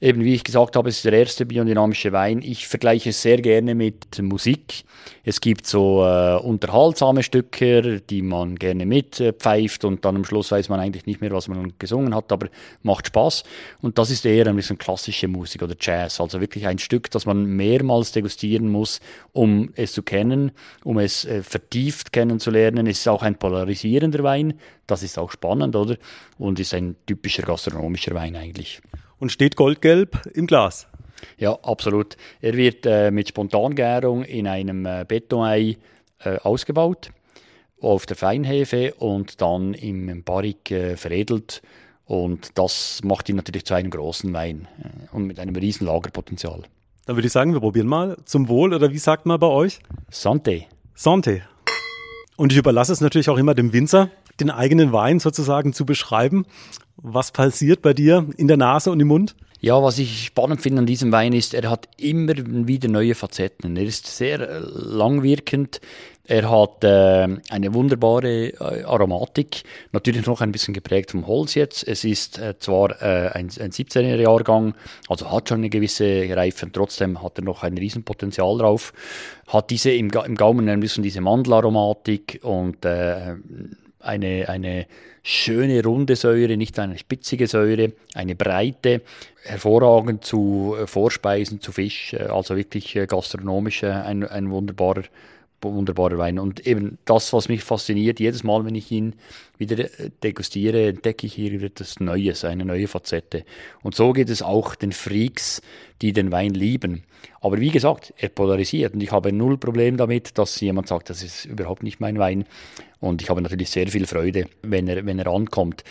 Eben wie ich gesagt habe, es ist der erste biodynamische Wein. Ich vergleiche es sehr gerne mit Musik. Es gibt so äh, unterhaltsame Stücke, die man gerne mitpfeift und dann am Schluss weiß man eigentlich nicht mehr, was man gesungen hat, aber macht Spaß. Und das ist eher ein bisschen klassische Musik oder Jazz. Also wirklich ein Stück, das man mehrmals degustieren muss, um es zu kennen, um es äh, vertieft kennenzulernen. Es ist auch ein polarisierender Wein. Das ist auch spannend, oder? Und ist ein typischer gastronomischer Wein eigentlich und steht goldgelb im Glas. Ja, absolut. Er wird äh, mit Spontangärung in einem äh, Betonei äh, ausgebaut. auf der Feinhefe und dann im Barrik äh, veredelt. Und das macht ihn natürlich zu einem großen Wein äh, und mit einem riesen Lagerpotenzial. Dann würde ich sagen, wir probieren mal. Zum Wohl oder wie sagt man bei euch? Santé. Santé. Und ich überlasse es natürlich auch immer dem Winzer, den eigenen Wein sozusagen zu beschreiben. Was passiert bei dir in der Nase und im Mund? Ja, was ich spannend finde an diesem Wein ist, er hat immer wieder neue Facetten. Er ist sehr äh, langwirkend. Er hat äh, eine wunderbare äh, Aromatik, natürlich noch ein bisschen geprägt vom Holz jetzt. Es ist äh, zwar äh, ein, ein 17er Jahrgang, also hat schon eine gewisse Reife, trotzdem hat er noch ein Riesenpotenzial drauf. Hat diese im, im Gaumen ein bisschen diese Mandelaromatik und äh, eine, eine schöne runde Säure, nicht eine spitzige Säure, eine breite, hervorragend zu äh, Vorspeisen, zu Fisch, äh, also wirklich äh, gastronomisch ein, ein wunderbarer wunderbarer Wein. Und eben das, was mich fasziniert, jedes Mal, wenn ich ihn wieder degustiere, entdecke ich hier wieder etwas Neues, eine neue Facette. Und so geht es auch den Freaks, die den Wein lieben. Aber wie gesagt, er polarisiert und ich habe null Problem damit, dass jemand sagt, das ist überhaupt nicht mein Wein. Und ich habe natürlich sehr viel Freude, wenn er, wenn er ankommt.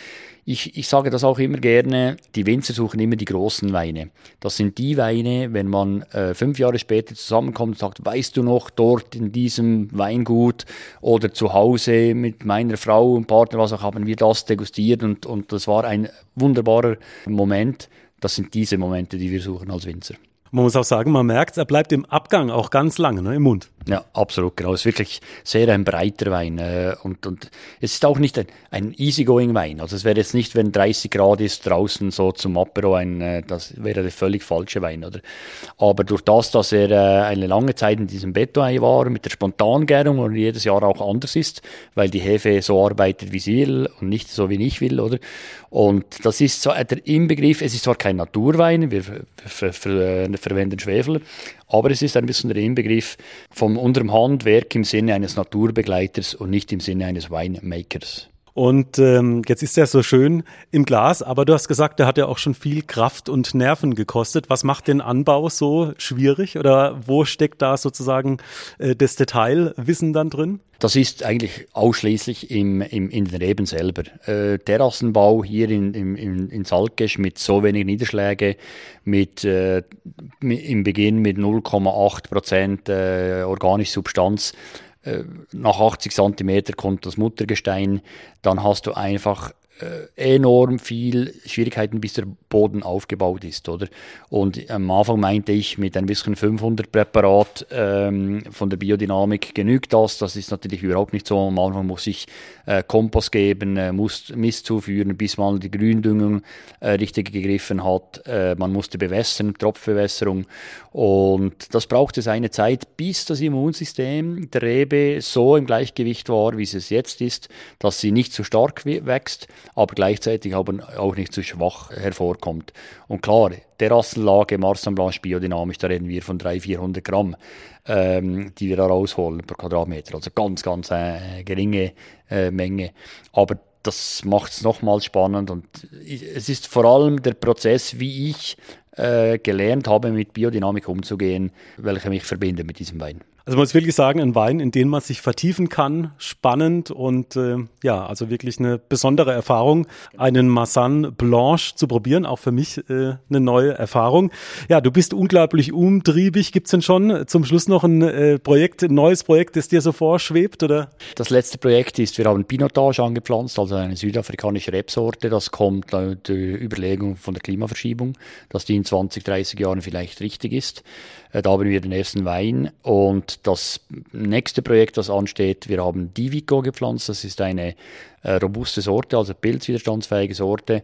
Ich, ich sage das auch immer gerne, die Winzer suchen immer die großen Weine. Das sind die Weine, wenn man äh, fünf Jahre später zusammenkommt und sagt, weißt du noch, dort in diesem Weingut oder zu Hause mit meiner Frau und Partner, was auch, haben wir das degustiert und, und das war ein wunderbarer Moment. Das sind diese Momente, die wir suchen als Winzer. Man muss auch sagen, man merkt, er bleibt im Abgang auch ganz lange ne, im Mund. Ja, absolut, genau. Es ist wirklich sehr ein breiter Wein. Äh, und, und es ist auch nicht ein, ein easygoing Wein. Also es wäre jetzt nicht, wenn 30 Grad ist, draußen so zum Apero ein, äh, das wäre der völlig falsche Wein, oder? Aber durch das, dass er äh, eine lange Zeit in diesem Beton war, mit der Spontangärung und jedes Jahr auch anders ist, weil die Hefe so arbeitet, wie sie will und nicht so, wie ich will, oder? Und das ist so der Inbegriff, es ist zwar kein Naturwein, wir ver verwenden Schwefel, aber es ist ein bisschen der Inbegriff von unserem Handwerk im Sinne eines Naturbegleiters und nicht im Sinne eines Winemakers. Und ähm, jetzt ist er so schön im Glas, aber du hast gesagt, der hat ja auch schon viel Kraft und Nerven gekostet. Was macht den Anbau so schwierig oder wo steckt da sozusagen äh, das Detailwissen dann drin? Das ist eigentlich ausschließlich im, im, in den Reben selber. Äh, Terrassenbau hier in, in, in Salkesch mit so wenig Niederschläge, mit, äh, im Beginn mit 0,8 Prozent äh, organische Substanz, nach 80 cm kommt das Muttergestein, dann hast du einfach äh, enorm viel Schwierigkeiten, bis der Boden aufgebaut ist, oder? Und am Anfang meinte ich, mit ein bisschen 500 Präparat ähm, von der Biodynamik genügt das. Das ist natürlich überhaupt nicht so. Am Anfang muss ich äh, Kompost geben, äh, muss Mist zuführen, bis mal die Gründüngung äh, richtig gegriffen hat. Äh, man musste bewässern, Tropfbewässerung. Und das brauchte seine Zeit, bis das Immunsystem der Rebe so im Gleichgewicht war, wie es jetzt ist, dass sie nicht zu stark wächst aber gleichzeitig aber auch nicht zu schwach hervorkommt. Und klar, Terrassenlage Marsan Blanche biodynamisch, da reden wir von 300, 400 Gramm, ähm, die wir da rausholen pro Quadratmeter. Also ganz, ganz äh, geringe äh, Menge. Aber das macht es nochmals spannend und es ist vor allem der Prozess, wie ich äh, gelernt habe, mit Biodynamik umzugehen, welcher mich verbindet mit diesem Wein. Also man muss wirklich sagen, ein Wein, in den man sich vertiefen kann, spannend und äh, ja, also wirklich eine besondere Erfahrung, einen Massan Blanche zu probieren, auch für mich äh, eine neue Erfahrung. Ja, du bist unglaublich umtriebig. Gibt's denn schon zum Schluss noch ein äh, Projekt, ein neues Projekt, das dir so vorschwebt? Oder? Das letzte Projekt ist, wir haben Pinotage angepflanzt, also eine südafrikanische Rebsorte. Das kommt äh, die Überlegung von der Klimaverschiebung, dass die in 20, 30 Jahren vielleicht richtig ist. Äh, da haben wir den ersten Wein und das nächste Projekt, das ansteht, wir haben Divico gepflanzt. Das ist eine äh, robuste Sorte, also pilzwiderstandsfähige Sorte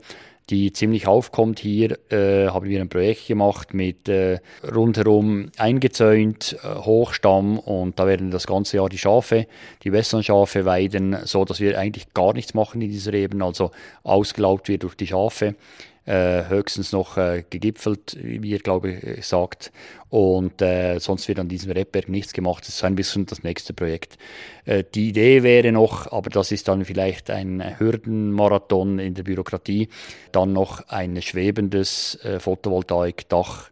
die ziemlich aufkommt. Hier äh, haben wir ein Projekt gemacht mit äh, rundherum eingezäunt, äh, Hochstamm und da werden das ganze Jahr die Schafe, die Western-Schafe weiden, so dass wir eigentlich gar nichts machen in dieser Reben, also ausgelaugt wird durch die Schafe äh, höchstens noch äh, gegipfelt, wie ihr glaube ich sagt. Und äh, sonst wird an diesem Rebberg nichts gemacht. Das ist ein bisschen das nächste Projekt. Äh, die Idee wäre noch, aber das ist dann vielleicht ein Hürdenmarathon in der Bürokratie, dann noch ein schwebendes äh, Photovoltaikdach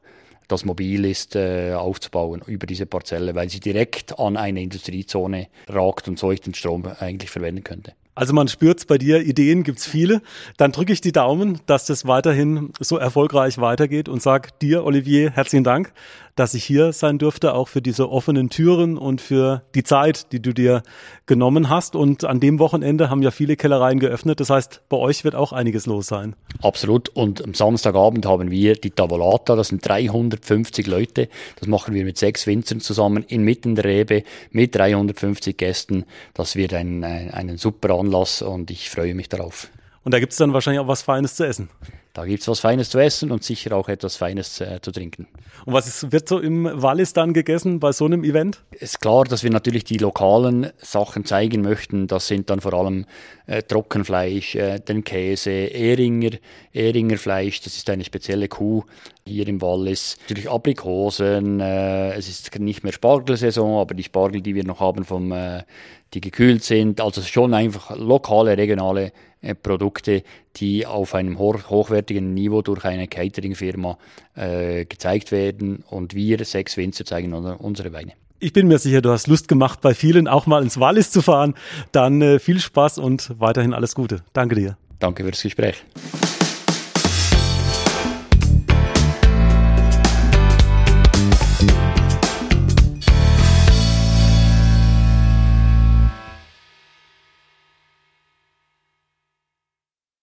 das mobil ist, äh, aufzubauen über diese Parzelle, weil sie direkt an eine Industriezone ragt und so ich den Strom eigentlich verwenden könnte. Also man spürt's bei dir, Ideen gibt's viele. Dann drücke ich die Daumen, dass das weiterhin so erfolgreich weitergeht und sag dir, Olivier, herzlichen Dank, dass ich hier sein durfte, auch für diese offenen Türen und für die Zeit, die du dir genommen hast. Und an dem Wochenende haben ja viele Kellereien geöffnet. Das heißt, bei euch wird auch einiges los sein. Absolut. Und am Samstagabend haben wir die Tavolata. Das sind 350 Leute. Das machen wir mit sechs Winzern zusammen inmitten der Rebe mit 350 Gästen. Das wird ein, ein, ein super Anlass und ich freue mich darauf. Und da gibt's dann wahrscheinlich auch was Feines zu essen. Da gibt's was Feines zu essen und sicher auch etwas Feines äh, zu trinken. Und was ist, wird so im Wallis dann gegessen bei so einem Event? Es ist klar, dass wir natürlich die lokalen Sachen zeigen möchten. Das sind dann vor allem äh, Trockenfleisch, äh, den Käse, Ehringer, Ehringer Fleisch. Das ist eine spezielle Kuh hier im Wallis. Natürlich Aprikosen. Äh, es ist nicht mehr Spargelsaison, aber die Spargel, die wir noch haben vom äh, die gekühlt sind. Also schon einfach lokale, regionale Produkte, die auf einem hochwertigen Niveau durch eine Catering-Firma äh, gezeigt werden. Und wir, sechs Winzer, zeigen unsere Weine. Ich bin mir sicher, du hast Lust gemacht, bei vielen auch mal ins Wallis zu fahren. Dann äh, viel Spaß und weiterhin alles Gute. Danke dir. Danke für das Gespräch.